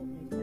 없어.